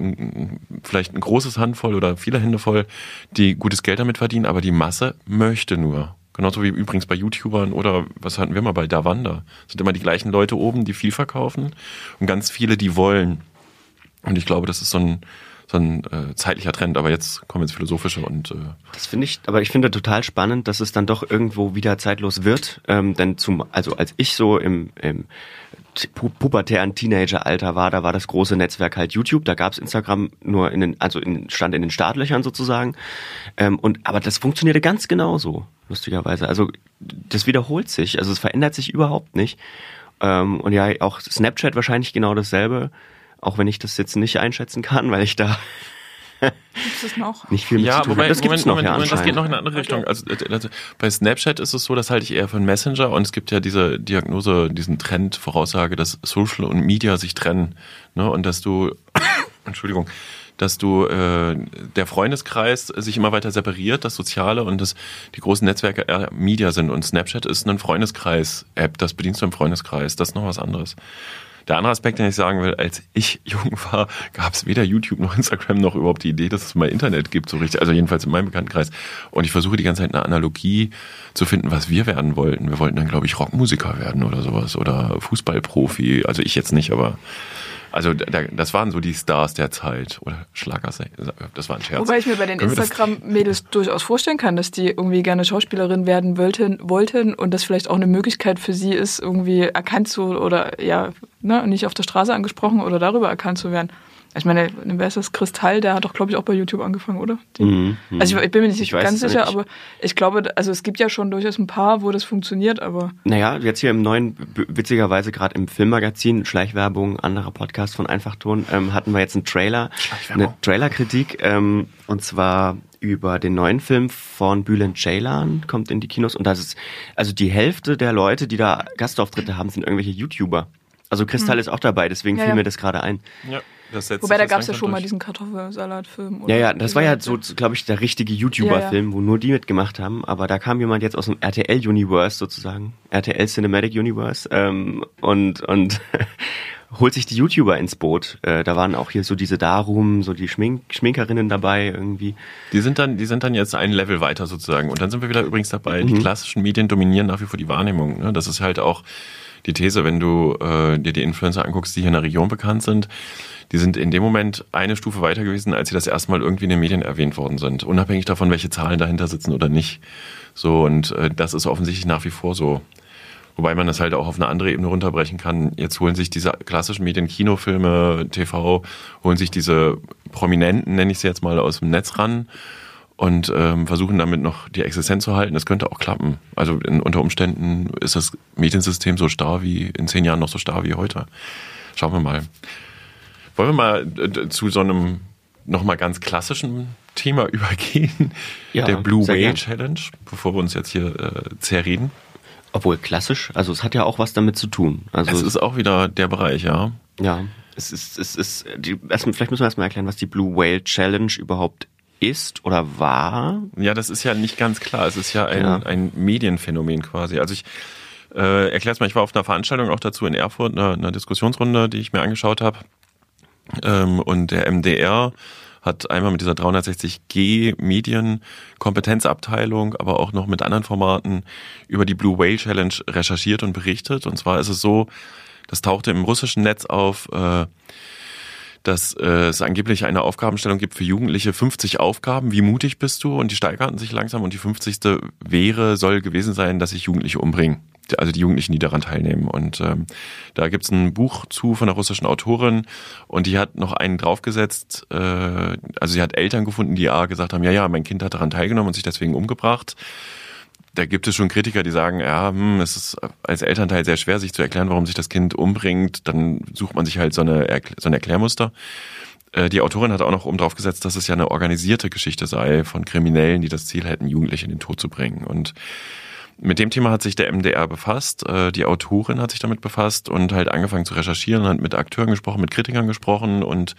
vielleicht ein großes Handvoll oder viele Hände voll, die gutes Geld damit verdienen, aber die Masse möchte nur. Genauso wie übrigens bei YouTubern oder was hatten wir mal bei Davanda. Es sind immer die gleichen Leute oben, die viel verkaufen und ganz viele, die wollen. Und ich glaube, das ist so ein, ein äh, zeitlicher Trend, aber jetzt kommen jetzt philosophische und äh das finde ich, aber ich finde total spannend, dass es dann doch irgendwo wieder zeitlos wird, ähm, denn zum, also als ich so im, im pu pubertären Teenageralter war, da war das große Netzwerk halt YouTube, da gab's Instagram nur in den, also in, stand in den Startlöchern sozusagen, ähm, und aber das funktionierte ganz genauso, lustigerweise, also das wiederholt sich, also es verändert sich überhaupt nicht. Ähm, und ja, auch Snapchat wahrscheinlich genau dasselbe. Auch wenn ich das jetzt nicht einschätzen kann, weil ich da Gibt es noch? Nicht viel mit ja, zu tun. Moment, das Moment, noch, Moment, ja, Moment, das geht noch in eine andere Richtung. Also, also, bei Snapchat ist es so, das halte ich eher für einen Messenger und es gibt ja diese Diagnose, diesen Trend, Voraussage, dass Social und Media sich trennen. Ne? Und dass du, Entschuldigung, dass du äh, der Freundeskreis sich immer weiter separiert, das Soziale und das, die großen Netzwerke eher Media sind. Und Snapchat ist ein Freundeskreis-App, das bedienst du im Freundeskreis. Das ist noch was anderes. Der andere Aspekt, den ich sagen will, als ich jung war, gab es weder YouTube noch Instagram noch überhaupt die Idee, dass es mal Internet gibt, so richtig. Also jedenfalls in meinem Bekanntenkreis. Und ich versuche die ganze Zeit eine Analogie zu finden, was wir werden wollten. Wir wollten dann, glaube ich, Rockmusiker werden oder sowas oder Fußballprofi. Also ich jetzt nicht, aber also das waren so die Stars der Zeit oder Schlager, das war ein Scherz. Wobei ich mir bei den Instagram-Mädels durchaus vorstellen kann, dass die irgendwie gerne Schauspielerin werden wollten, wollten und das vielleicht auch eine Möglichkeit für sie ist, irgendwie erkannt zu oder ja, ne, nicht auf der Straße angesprochen oder darüber erkannt zu werden. Ich meine, wer ist das? Kristall, der hat doch, glaube ich, auch bei YouTube angefangen, oder? Mhm, also ich, ich, bin mir nicht ich ganz sicher, nicht. aber ich glaube, also es gibt ja schon durchaus ein paar, wo das funktioniert, aber. Naja, jetzt hier im neuen, witzigerweise gerade im Filmmagazin, Schleichwerbung, anderer Podcast von Einfachton, ähm, hatten wir jetzt einen Trailer, eine Trailerkritik, ähm, und zwar über den neuen Film von Bülent Ceylan, kommt in die Kinos und das ist, also die Hälfte der Leute, die da Gastauftritte haben, sind irgendwelche YouTuber. Also Kristall hm. ist auch dabei, deswegen ja, fiel ja. mir das gerade ein. Ja. Wobei, da gab es ja schon durch. mal diesen Kartoffelsalatfilm. Ja, ja, das war ja so, glaube ich, der richtige YouTuber-Film, ja, ja. wo nur die mitgemacht haben. Aber da kam jemand jetzt aus dem RTL-Universe sozusagen, RTL Cinematic Universe, ähm, und, und holt sich die YouTuber ins Boot. Äh, da waren auch hier so diese Darum, so die Schmink Schminkerinnen dabei irgendwie. Die sind dann, die sind dann jetzt ein Level weiter sozusagen. Und dann sind wir wieder übrigens dabei. Mhm. Die klassischen Medien dominieren nach wie vor die Wahrnehmung. Ne? Das ist halt auch die These, wenn du äh, dir die Influencer anguckst, die hier in der Region bekannt sind, die sind in dem Moment eine Stufe weiter gewesen, als sie das erste Mal irgendwie in den Medien erwähnt worden sind. Unabhängig davon, welche Zahlen dahinter sitzen oder nicht. So, und äh, das ist offensichtlich nach wie vor so. Wobei man das halt auch auf eine andere Ebene runterbrechen kann. Jetzt holen sich diese klassischen Medien, Kinofilme, TV, holen sich diese Prominenten, nenne ich sie jetzt mal, aus dem Netz ran und ähm, versuchen damit noch die Existenz zu halten. Das könnte auch klappen. Also in, unter Umständen ist das Mediensystem so starr wie in zehn Jahren noch so starr wie heute. Schauen wir mal. Wollen wir mal äh, zu so einem nochmal ganz klassischen Thema übergehen? Ja, der Blue Whale gern. Challenge, bevor wir uns jetzt hier äh, zerreden. Obwohl klassisch, also es hat ja auch was damit zu tun. Also es ist auch wieder der Bereich, ja. Ja, es ist, es ist, die, erstmal, vielleicht müssen wir erstmal erklären, was die Blue Whale Challenge überhaupt ist oder war. Ja, das ist ja nicht ganz klar. Es ist ja ein, ja. ein Medienphänomen quasi. Also ich äh, erkläre es mal, ich war auf einer Veranstaltung auch dazu in Erfurt, einer, einer Diskussionsrunde, die ich mir angeschaut habe. Ähm, und der MDR hat einmal mit dieser 360G Medienkompetenzabteilung, aber auch noch mit anderen Formaten über die Blue Whale Challenge recherchiert und berichtet. Und zwar ist es so, das tauchte im russischen Netz auf, äh, dass äh, es angeblich eine Aufgabenstellung gibt für Jugendliche, 50 Aufgaben, wie mutig bist du? Und die steigerten sich langsam und die 50. wäre, soll gewesen sein, dass sich Jugendliche umbringen also die Jugendlichen, die daran teilnehmen. Und ähm, da gibt's ein Buch zu von einer russischen Autorin und die hat noch einen draufgesetzt, äh, also sie hat Eltern gefunden, die A gesagt haben, ja, ja, mein Kind hat daran teilgenommen und sich deswegen umgebracht. Da gibt es schon Kritiker, die sagen, ja, hm, es ist als Elternteil sehr schwer, sich zu erklären, warum sich das Kind umbringt. Dann sucht man sich halt so, eine, so ein Erklärmuster. Äh, die Autorin hat auch noch oben drauf gesetzt, dass es ja eine organisierte Geschichte sei von Kriminellen, die das Ziel hätten, Jugendliche in den Tod zu bringen. Und mit dem Thema hat sich der MDR befasst, äh, die Autorin hat sich damit befasst und halt angefangen zu recherchieren, hat mit Akteuren gesprochen, mit Kritikern gesprochen und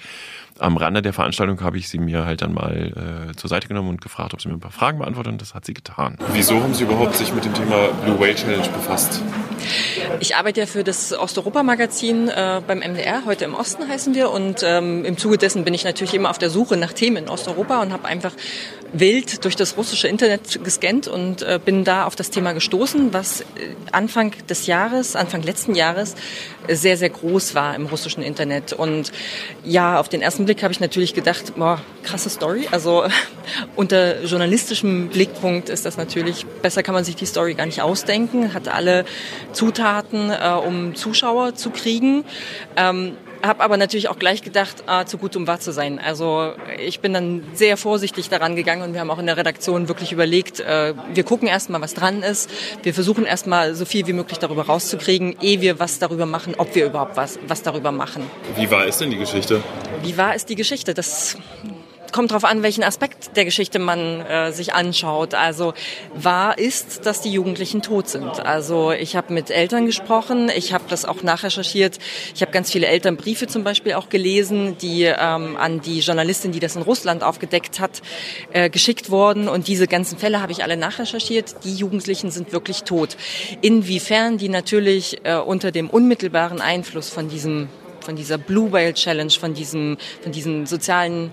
am Rande der Veranstaltung habe ich sie mir halt dann mal äh, zur Seite genommen und gefragt, ob sie mir ein paar Fragen beantwortet und das hat sie getan. Wieso haben Sie überhaupt sich mit dem Thema Blue Whale Challenge befasst? Ich arbeite ja für das Osteuropa-Magazin äh, beim MDR, heute im Osten heißen wir und ähm, im Zuge dessen bin ich natürlich immer auf der Suche nach Themen in Osteuropa und habe einfach wild durch das russische Internet gescannt und äh, bin da auf das Thema gestoßen, was äh, Anfang des Jahres, Anfang letzten Jahres sehr, sehr groß war im russischen Internet. Und ja, auf den ersten Blick habe ich natürlich gedacht, boah, krasse Story. Also unter journalistischem Blickpunkt ist das natürlich, besser kann man sich die Story gar nicht ausdenken, hat alle Zutaten, äh, um Zuschauer zu kriegen. Ähm, habe aber natürlich auch gleich gedacht, ah, zu gut, um wahr zu sein. Also ich bin dann sehr vorsichtig daran gegangen und wir haben auch in der Redaktion wirklich überlegt, äh, wir gucken erstmal, was dran ist. Wir versuchen erstmal so viel wie möglich darüber rauszukriegen, ehe wir was darüber machen, ob wir überhaupt was, was darüber machen. Wie wahr ist denn die Geschichte? Wie wahr ist die Geschichte? Das kommt darauf an, welchen Aspekt der Geschichte man äh, sich anschaut. Also wahr ist, dass die Jugendlichen tot sind. Also ich habe mit Eltern gesprochen, ich habe das auch nachrecherchiert. Ich habe ganz viele Elternbriefe zum Beispiel auch gelesen, die ähm, an die Journalistin, die das in Russland aufgedeckt hat, äh, geschickt worden. Und diese ganzen Fälle habe ich alle nachrecherchiert. Die Jugendlichen sind wirklich tot. Inwiefern die natürlich äh, unter dem unmittelbaren Einfluss von diesem von dieser Blue Whale Challenge, von diesem, von diesen sozialen,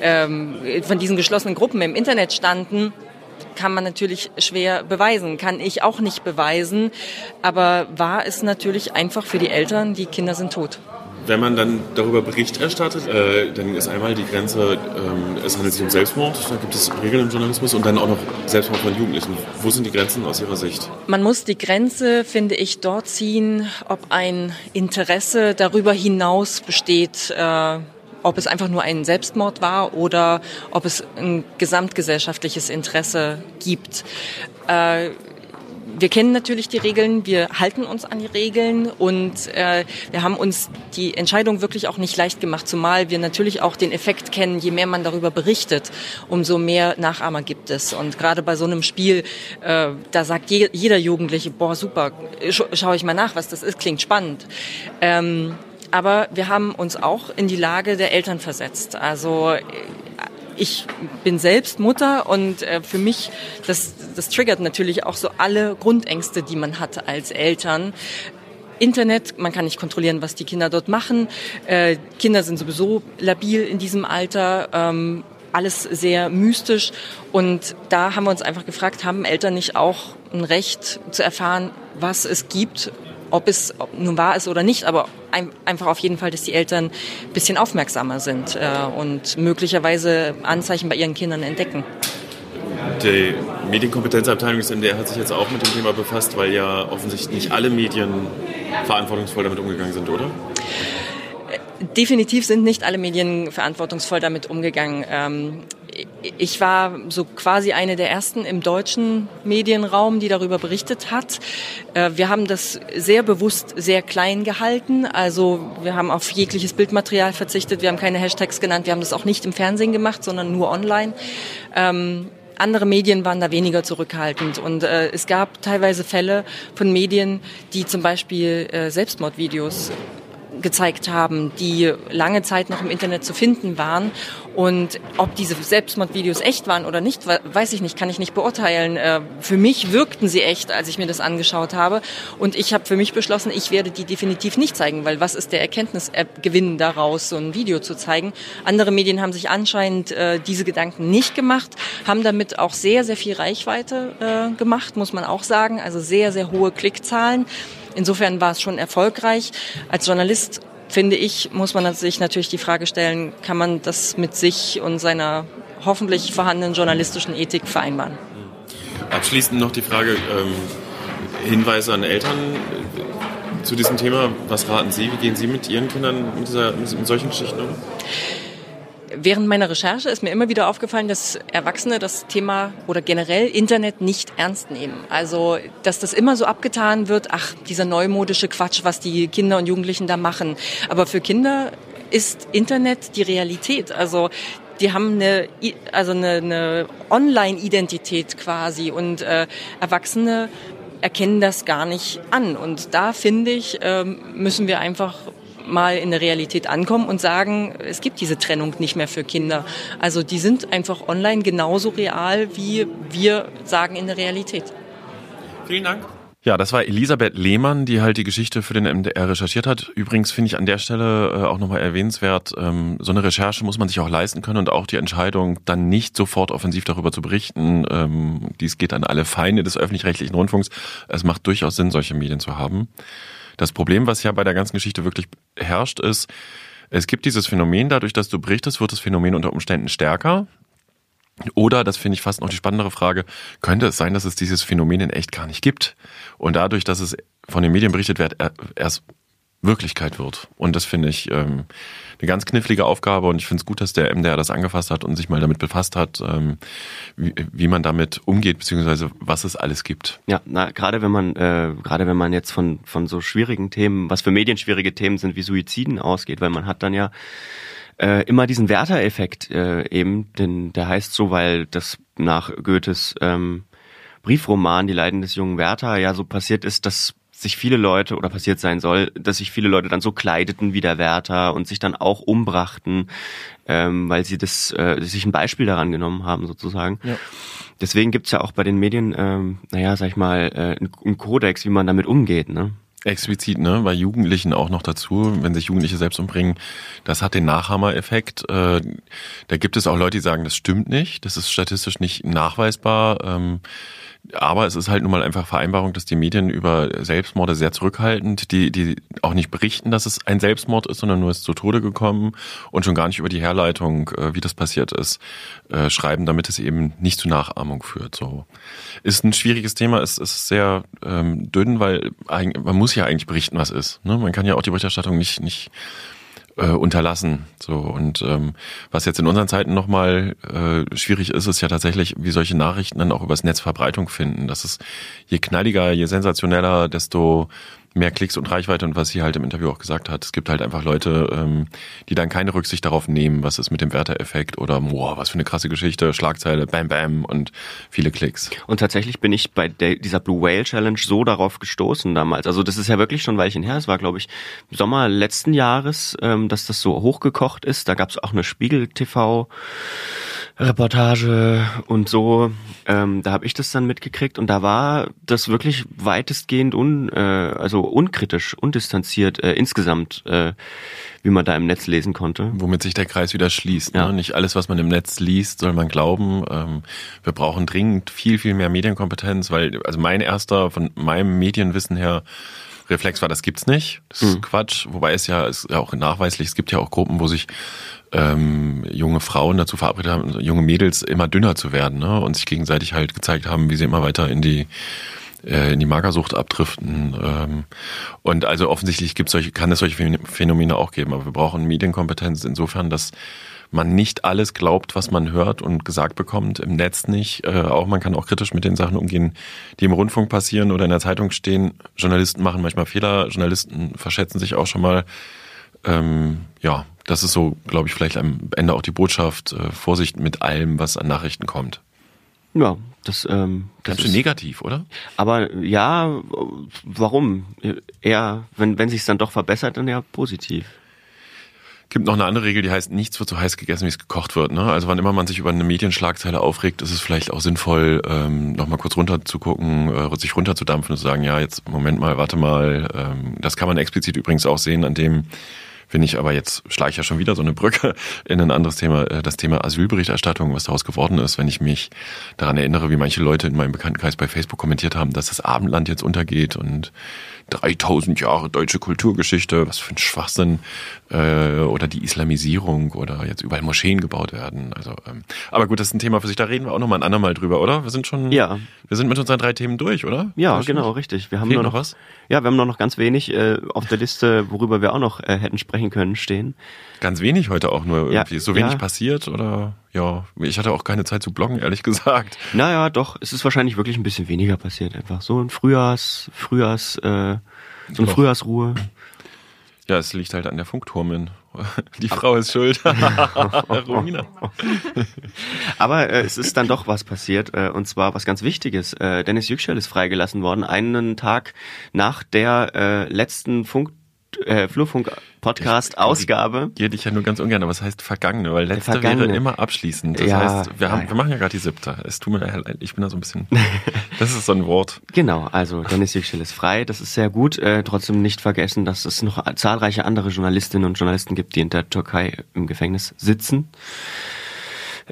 ähm, von diesen geschlossenen Gruppen im Internet standen, kann man natürlich schwer beweisen, kann ich auch nicht beweisen. Aber war es natürlich einfach für die Eltern, die Kinder sind tot. Wenn man dann darüber Bericht erstattet, äh, dann ist einmal die Grenze, ähm, es handelt sich um Selbstmord, da gibt es Regeln im Journalismus und dann auch noch Selbstmord von Jugendlichen. Wo sind die Grenzen aus Ihrer Sicht? Man muss die Grenze, finde ich, dort ziehen, ob ein Interesse darüber hinaus besteht, äh, ob es einfach nur ein Selbstmord war oder ob es ein gesamtgesellschaftliches Interesse gibt. Äh, wir kennen natürlich die Regeln, wir halten uns an die Regeln und äh, wir haben uns die Entscheidung wirklich auch nicht leicht gemacht, zumal wir natürlich auch den Effekt kennen, je mehr man darüber berichtet, umso mehr Nachahmer gibt es. Und gerade bei so einem Spiel, äh, da sagt je, jeder Jugendliche, boah, super, sch schaue ich mal nach, was das ist, klingt spannend. Ähm, aber wir haben uns auch in die Lage der Eltern versetzt. Also ich bin selbst Mutter und äh, für mich, das, das triggert natürlich auch so alle Grundängste, die man hat als Eltern. Internet, man kann nicht kontrollieren, was die Kinder dort machen. Äh, Kinder sind sowieso labil in diesem Alter. Ähm, alles sehr mystisch. Und da haben wir uns einfach gefragt, haben Eltern nicht auch ein Recht zu erfahren, was es gibt ob es nun wahr ist oder nicht, aber ein, einfach auf jeden Fall, dass die Eltern ein bisschen aufmerksamer sind äh, und möglicherweise Anzeichen bei ihren Kindern entdecken. Die Medienkompetenzabteilung des MDR hat sich jetzt auch mit dem Thema befasst, weil ja offensichtlich nicht alle Medien verantwortungsvoll damit umgegangen sind, oder? Definitiv sind nicht alle Medien verantwortungsvoll damit umgegangen. Ähm, ich war so quasi eine der ersten im deutschen Medienraum, die darüber berichtet hat. Äh, wir haben das sehr bewusst sehr klein gehalten. Also wir haben auf jegliches Bildmaterial verzichtet. Wir haben keine Hashtags genannt. Wir haben das auch nicht im Fernsehen gemacht, sondern nur online. Ähm, andere Medien waren da weniger zurückhaltend und äh, es gab teilweise Fälle von Medien, die zum Beispiel äh, Selbstmordvideos gezeigt haben, die lange Zeit noch im Internet zu finden waren. Und ob diese Selbstmordvideos echt waren oder nicht, weiß ich nicht, kann ich nicht beurteilen. Äh, für mich wirkten sie echt, als ich mir das angeschaut habe. Und ich habe für mich beschlossen, ich werde die definitiv nicht zeigen, weil was ist der Erkenntnisgewinn daraus, so ein Video zu zeigen? Andere Medien haben sich anscheinend äh, diese Gedanken nicht gemacht, haben damit auch sehr, sehr viel Reichweite äh, gemacht, muss man auch sagen. Also sehr, sehr hohe Klickzahlen. Insofern war es schon erfolgreich. Als Journalist finde ich, muss man sich natürlich die Frage stellen, kann man das mit sich und seiner hoffentlich vorhandenen journalistischen Ethik vereinbaren? Abschließend noch die Frage, ähm, Hinweise an Eltern äh, zu diesem Thema. Was raten Sie? Wie gehen Sie mit Ihren Kindern mit, dieser, mit solchen Geschichten um? Während meiner Recherche ist mir immer wieder aufgefallen, dass Erwachsene das Thema oder generell Internet nicht ernst nehmen. Also, dass das immer so abgetan wird, ach, dieser neumodische Quatsch, was die Kinder und Jugendlichen da machen. Aber für Kinder ist Internet die Realität. Also, die haben eine, also eine, eine Online-Identität quasi und äh, Erwachsene erkennen das gar nicht an. Und da finde ich, ähm, müssen wir einfach mal in der Realität ankommen und sagen, es gibt diese Trennung nicht mehr für Kinder. Also die sind einfach online genauso real, wie wir sagen in der Realität. Vielen Dank. Ja, das war Elisabeth Lehmann, die halt die Geschichte für den MDR recherchiert hat. Übrigens finde ich an der Stelle äh, auch nochmal erwähnenswert, ähm, so eine Recherche muss man sich auch leisten können und auch die Entscheidung, dann nicht sofort offensiv darüber zu berichten. Ähm, dies geht an alle Feinde des öffentlich-rechtlichen Rundfunks. Es macht durchaus Sinn, solche Medien zu haben. Das Problem, was ja bei der ganzen Geschichte wirklich herrscht, ist, es gibt dieses Phänomen, dadurch, dass du berichtest, wird das Phänomen unter Umständen stärker. Oder, das finde ich fast noch die spannendere Frage, könnte es sein, dass es dieses Phänomen in echt gar nicht gibt und dadurch, dass es von den Medien berichtet wird, erst Wirklichkeit wird. Und das finde ich ähm, eine ganz knifflige Aufgabe und ich finde es gut, dass der MDR das angefasst hat und sich mal damit befasst hat, ähm, wie, wie man damit umgeht, beziehungsweise was es alles gibt. Ja, na, gerade wenn man, äh, gerade wenn man jetzt von, von so schwierigen Themen, was für Medien schwierige Themen sind, wie Suiziden ausgeht, weil man hat dann ja äh, immer diesen Werter-Effekt äh, eben, denn der heißt so, weil das nach Goethes ähm, Briefroman Die Leiden des jungen Werther ja so passiert ist, dass sich viele Leute oder passiert sein soll, dass sich viele Leute dann so kleideten wie der Wärter und sich dann auch umbrachten, ähm, weil sie das äh, sich ein Beispiel daran genommen haben sozusagen. Ja. Deswegen gibt's ja auch bei den Medien, ähm, naja, sag ich mal, äh, einen Kodex, wie man damit umgeht. Ne? Explizit, ne? Bei Jugendlichen auch noch dazu, wenn sich Jugendliche selbst umbringen, das hat den Nachhammer-Effekt. Äh, da gibt es auch Leute, die sagen, das stimmt nicht, das ist statistisch nicht nachweisbar. Ähm, aber es ist halt nun mal einfach Vereinbarung, dass die Medien über Selbstmorde sehr zurückhaltend, die, die auch nicht berichten, dass es ein Selbstmord ist, sondern nur ist zu Tode gekommen und schon gar nicht über die Herleitung, äh, wie das passiert ist, äh, schreiben, damit es eben nicht zu Nachahmung führt. So ist ein schwieriges Thema, ist, ist sehr ähm, dünn, weil man muss ja eigentlich berichten, was ist. Ne? Man kann ja auch die Berichterstattung nicht nicht äh, unterlassen. So und ähm, was jetzt in unseren Zeiten nochmal äh, schwierig ist, ist ja tatsächlich, wie solche Nachrichten dann auch übers Netz Verbreitung finden. Das ist je knalliger, je sensationeller, desto mehr Klicks und Reichweite und was sie halt im Interview auch gesagt hat. Es gibt halt einfach Leute, ähm, die dann keine Rücksicht darauf nehmen, was ist mit dem Werteeffekt oder boah, was für eine krasse Geschichte, Schlagzeile, bam bam und viele Klicks. Und tatsächlich bin ich bei der, dieser Blue Whale Challenge so darauf gestoßen damals. Also das ist ja wirklich schon ein Weilchen her. Es war, glaube ich, Sommer letzten Jahres, ähm, dass das so hochgekocht ist. Da gab es auch eine Spiegel TV Reportage und so. Ähm, da habe ich das dann mitgekriegt und da war das wirklich weitestgehend un, äh, also unkritisch, undistanziert äh, insgesamt, äh, wie man da im Netz lesen konnte. Womit sich der Kreis wieder schließt. Ne? Ja. Ne? Nicht alles, was man im Netz liest, soll man glauben. Ähm, wir brauchen dringend viel, viel mehr Medienkompetenz, weil also mein erster von meinem Medienwissen her Reflex war, das gibt's nicht. Das ist mhm. Quatsch. Wobei es ja, ist ja auch nachweislich, es gibt ja auch Gruppen, wo sich ähm, junge Frauen dazu verabredet haben, junge Mädels immer dünner zu werden ne? und sich gegenseitig halt gezeigt haben, wie sie immer weiter in die äh, in die Magersucht abdriften. Ähm, und also offensichtlich gibt solche, kann es solche Phänomene auch geben. Aber wir brauchen Medienkompetenz insofern, dass man nicht alles glaubt, was man hört und gesagt bekommt, im Netz nicht. Äh, auch man kann auch kritisch mit den Sachen umgehen, die im Rundfunk passieren oder in der Zeitung stehen. Journalisten machen manchmal Fehler, Journalisten verschätzen sich auch schon mal. Ähm, ja, das ist so, glaube ich, vielleicht am Ende auch die Botschaft. Äh, Vorsicht mit allem, was an Nachrichten kommt. Ja, das, ähm, das Ganz schön negativ, oder? Aber ja, warum? Eher, wenn, wenn sich es dann doch verbessert, dann ja positiv gibt noch eine andere Regel, die heißt, nichts wird so heiß gegessen, wie es gekocht wird. Ne? Also wann immer man sich über eine Medienschlagzeile aufregt, ist es vielleicht auch sinnvoll, ähm, nochmal kurz runter zu gucken, äh, sich runterzudampfen und zu sagen, ja, jetzt Moment mal, warte mal. Ähm, das kann man explizit übrigens auch sehen an dem Finde ich aber jetzt schleiche ich ja schon wieder so eine Brücke in ein anderes Thema, äh, das Thema Asylberichterstattung, was daraus geworden ist, wenn ich mich daran erinnere, wie manche Leute in meinem Bekanntenkreis bei Facebook kommentiert haben, dass das Abendland jetzt untergeht und 3000 Jahre deutsche Kulturgeschichte, was für ein Schwachsinn, äh, oder die Islamisierung oder jetzt überall Moscheen gebaut werden. Also, ähm, aber gut, das ist ein Thema für sich. Da reden wir auch noch mal ein andermal drüber, oder? Wir sind schon, ja. wir sind mit unseren drei Themen durch, oder? Ja, genau, richtig. Wir haben nur noch, noch, was. Ja, wir haben noch ganz wenig äh, auf der Liste, worüber wir auch noch äh, hätten sprechen können, stehen. Ganz wenig heute auch nur irgendwie. Ja, so wenig ja. passiert oder? Ja, ich hatte auch keine Zeit zu bloggen, ehrlich gesagt. Naja, doch, es ist wahrscheinlich wirklich ein bisschen weniger passiert einfach. So ein Frühjahrs, Frühjahrs, äh, so eine Frühjahrsruhe. Ja, es liegt halt an der Funkturmin. Die Frau ist schuld. Romina. Aber äh, es ist dann doch was passiert, äh, und zwar was ganz Wichtiges. Äh, Dennis Yüksel ist freigelassen worden, einen Tag nach der äh, letzten Funk äh, Flurfunk-Podcast-Ausgabe. Gehe dich ja nur ganz ungern, aber es heißt vergangene, weil letzte vergangene. wäre immer abschließend. Das ja, heißt, wir, haben, wir machen ja gerade die siebte. Es tut mir leid, ich bin da so ein bisschen. das ist so ein Wort. Genau, also Dennis Yüksel ist frei, das ist sehr gut. Äh, trotzdem nicht vergessen, dass es noch zahlreiche andere Journalistinnen und Journalisten gibt, die in der Türkei im Gefängnis sitzen.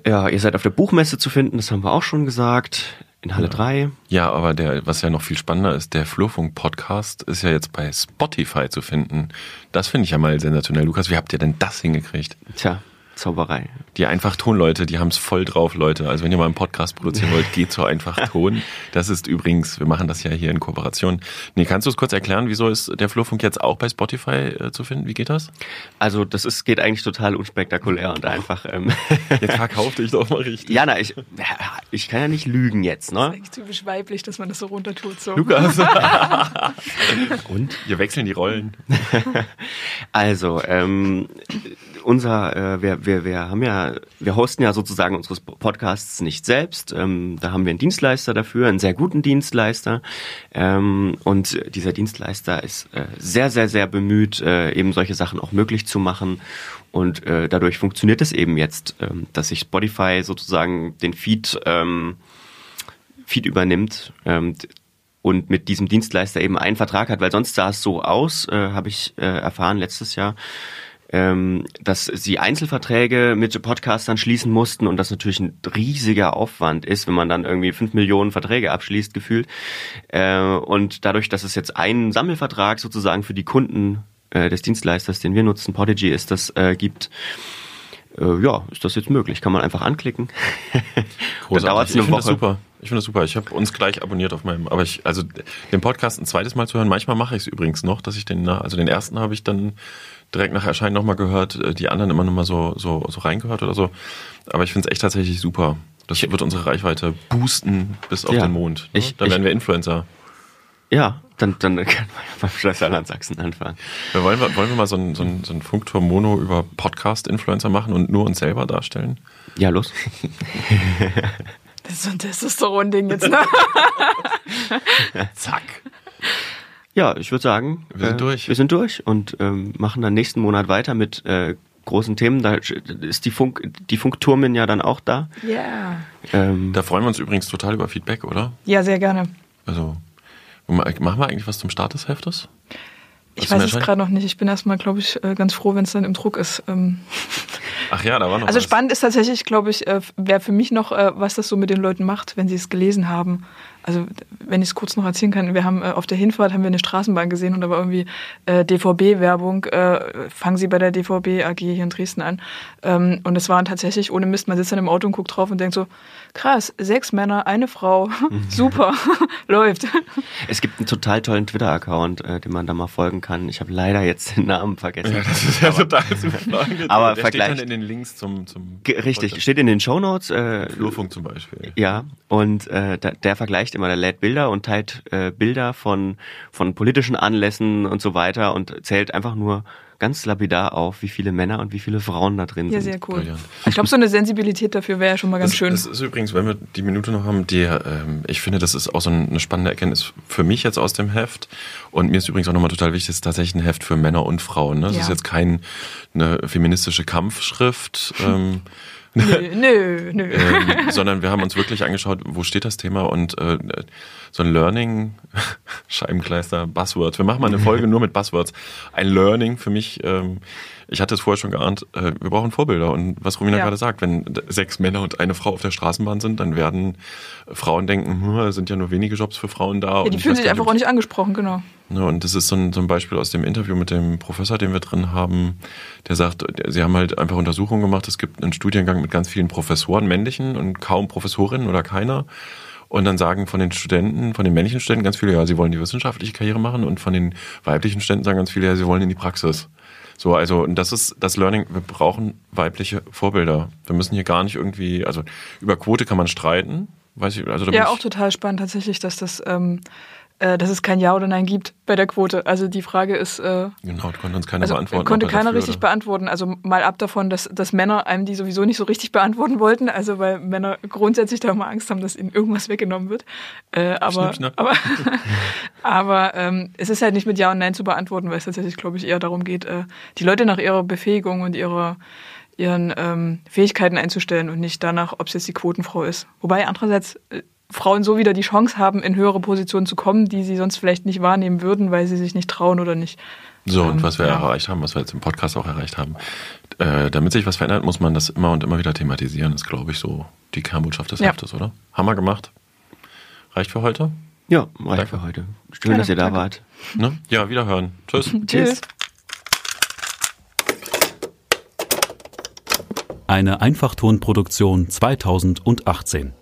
Ja, ihr seid auf der Buchmesse zu finden, das haben wir auch schon gesagt in Halle ja. 3. Ja, aber der, was ja noch viel spannender ist, der Flurfunk-Podcast ist ja jetzt bei Spotify zu finden. Das finde ich ja mal sensationell. Lukas, wie habt ihr denn das hingekriegt? Tja, Zauberei. Die Einfachton-Leute, die haben es voll drauf, Leute. Also wenn ihr mal einen Podcast produzieren wollt, geht zur Einfachton. Das ist übrigens, wir machen das ja hier in Kooperation. Nee, kannst du es kurz erklären, wieso ist der Flurfunk jetzt auch bei Spotify äh, zu finden? Wie geht das? Also das ist, geht eigentlich total unspektakulär und einfach. Ähm jetzt verkauf dich doch mal richtig. Ja, na, ich, ich kann ja nicht lügen jetzt, ne? Das ist eigentlich typisch weiblich, dass man das so runtertut. So. Lukas. und? Wir wechseln die Rollen. also, ähm, unser, äh, wir, wir, wir haben ja, wir hosten ja sozusagen unsere Podcasts nicht selbst. Ähm, da haben wir einen Dienstleister dafür, einen sehr guten Dienstleister. Ähm, und dieser Dienstleister ist äh, sehr, sehr, sehr bemüht, äh, eben solche Sachen auch möglich zu machen. Und äh, dadurch funktioniert es eben jetzt, ähm, dass sich Spotify sozusagen den Feed, ähm, Feed übernimmt. Ähm, und mit diesem Dienstleister eben einen Vertrag hat, weil sonst sah es so aus, äh, habe ich äh, erfahren letztes Jahr, ähm, dass sie Einzelverträge mit Podcastern schließen mussten und das natürlich ein riesiger Aufwand ist, wenn man dann irgendwie fünf Millionen Verträge abschließt, gefühlt. Äh, und dadurch, dass es jetzt einen Sammelvertrag sozusagen für die Kunden äh, des Dienstleisters, den wir nutzen, Podigy ist das, äh, gibt, äh, ja, ist das jetzt möglich. Kann man einfach anklicken. Dann dauert es eine ich Woche. Das super. Ich finde das super. Ich habe uns gleich abonniert auf meinem, aber ich, also den Podcast ein zweites Mal zu hören, manchmal mache ich es übrigens noch, dass ich den, also den ersten habe ich dann direkt nach Erscheinen nochmal gehört, äh, die anderen immer nochmal so, so, so reingehört oder so. Aber ich finde es echt tatsächlich super. Das wird unsere Reichweite boosten bis auf ja, den Mond. Ne? Ich, dann werden wir Influencer. Ja, dann, dann können wir beim Schlösserland Sachsen anfangen. Wir wollen, wir, wollen wir mal so einen so ein, so ein Funkturm Mono über Podcast-Influencer machen und nur uns selber darstellen? Ja, los. das ist so ein Testosteron-Ding jetzt, ne? Zack. Ja, ich würde sagen, wir sind äh, durch. Wir sind durch und ähm, machen dann nächsten Monat weiter mit äh, großen Themen. Da ist die Funk, die Funkturmin ja dann auch da. Ja. Yeah. Ähm, da freuen wir uns übrigens total über Feedback, oder? Ja, sehr gerne. Also, machen wir eigentlich was zum Start des Heftes? Was ich weiß es gerade noch nicht. Ich bin erstmal, glaube ich, äh, ganz froh, wenn es dann im Druck ist. Ähm. Ach ja, da war noch Also was. spannend ist tatsächlich, glaube ich, äh, wäre für mich noch, äh, was das so mit den Leuten macht, wenn sie es gelesen haben. Also wenn ich es kurz noch erzählen kann, wir haben äh, auf der Hinfahrt haben wir eine Straßenbahn gesehen und da war irgendwie äh, DVB-Werbung, äh, fangen Sie bei der DVB AG hier in Dresden an. Ähm, und es waren tatsächlich, ohne Mist, man sitzt dann im Auto und guckt drauf und denkt so, krass, sechs Männer, eine Frau, super, läuft. Es gibt einen total tollen Twitter-Account, äh, dem man da mal folgen kann. Ich habe leider jetzt den Namen vergessen. Ja, das ist ja aber, total zu Aber Der steht dann in den Links zum... zum richtig, Podcast. steht in den Shownotes. Äh, Flurfunk zum Beispiel. Ja, und äh, der, der vergleicht immer, der lädt Bilder und teilt äh, Bilder von, von politischen Anlässen und so weiter und zählt einfach nur ganz lapidar auf, wie viele Männer und wie viele Frauen da drin ja, sind. Ja, sehr cool. Brilliant. Ich glaube, so eine Sensibilität dafür wäre ja schon mal ganz das, schön. Das ist übrigens, wenn wir die Minute noch haben, die, ähm, ich finde, das ist auch so eine spannende Erkenntnis für mich jetzt aus dem Heft. Und mir ist übrigens auch nochmal total wichtig, es ist tatsächlich ein Heft für Männer und Frauen. Ne? Das ja. ist jetzt keine feministische Kampfschrift. Ähm, Nö, nö, nö. ähm, sondern wir haben uns wirklich angeschaut, wo steht das Thema und äh, so ein Learning, Scheibenkleister, Buzzwords. Wir machen mal eine Folge nur mit Buzzwords. Ein Learning für mich, ähm, ich hatte es vorher schon geahnt, äh, wir brauchen Vorbilder. Und was Romina ja. gerade sagt, wenn sechs Männer und eine Frau auf der Straßenbahn sind, dann werden Frauen denken, hm, sind ja nur wenige Jobs für Frauen da. Ja, die fühlen sich einfach auch nicht angesprochen, genau. Ne, und das ist so ein, so ein Beispiel aus dem Interview mit dem Professor, den wir drin haben, der sagt, sie haben halt einfach Untersuchungen gemacht. Es gibt einen Studiengang mit ganz vielen Professoren, männlichen und kaum Professorinnen oder keiner. Und dann sagen von den Studenten, von den männlichen Studenten ganz viele, ja, sie wollen die wissenschaftliche Karriere machen und von den weiblichen Studenten sagen ganz viele, ja, sie wollen in die Praxis. So, also, und das ist das Learning, wir brauchen weibliche Vorbilder. Wir müssen hier gar nicht irgendwie, also über Quote kann man streiten, weiß ich, also Ja, auch total spannend tatsächlich, dass das ähm, äh, dass es kein Ja oder Nein gibt bei der Quote. Also die Frage ist. Äh, genau, konnte uns keiner also beantworten. Konnte keiner richtig oder? beantworten. Also mal ab davon, dass, dass Männer einem die sowieso nicht so richtig beantworten wollten. Also weil Männer grundsätzlich da immer Angst haben, dass ihnen irgendwas weggenommen wird. Äh, aber schnipp, aber, aber ähm, es ist halt nicht mit Ja und Nein zu beantworten, weil es tatsächlich, glaube ich, eher darum geht, äh, die Leute nach ihrer Befähigung und ihrer ihren ähm, Fähigkeiten einzustellen und nicht danach, ob es jetzt die Quotenfrau ist. Wobei andererseits äh, Frauen so wieder die Chance haben, in höhere Positionen zu kommen, die sie sonst vielleicht nicht wahrnehmen würden, weil sie sich nicht trauen oder nicht. So, und ähm, was wir ja. erreicht haben, was wir jetzt im Podcast auch erreicht haben, äh, damit sich was verändert, muss man das immer und immer wieder thematisieren, ist, glaube ich, so die Kernbotschaft des ja. Heftes, oder? Hammer gemacht. Reicht für heute? Ja, reicht Danke. für heute. Schön, dass ihr da wart. Ne? Ja, wiederhören. Tschüss. Tschüss. Eine Einfachtonproduktion 2018.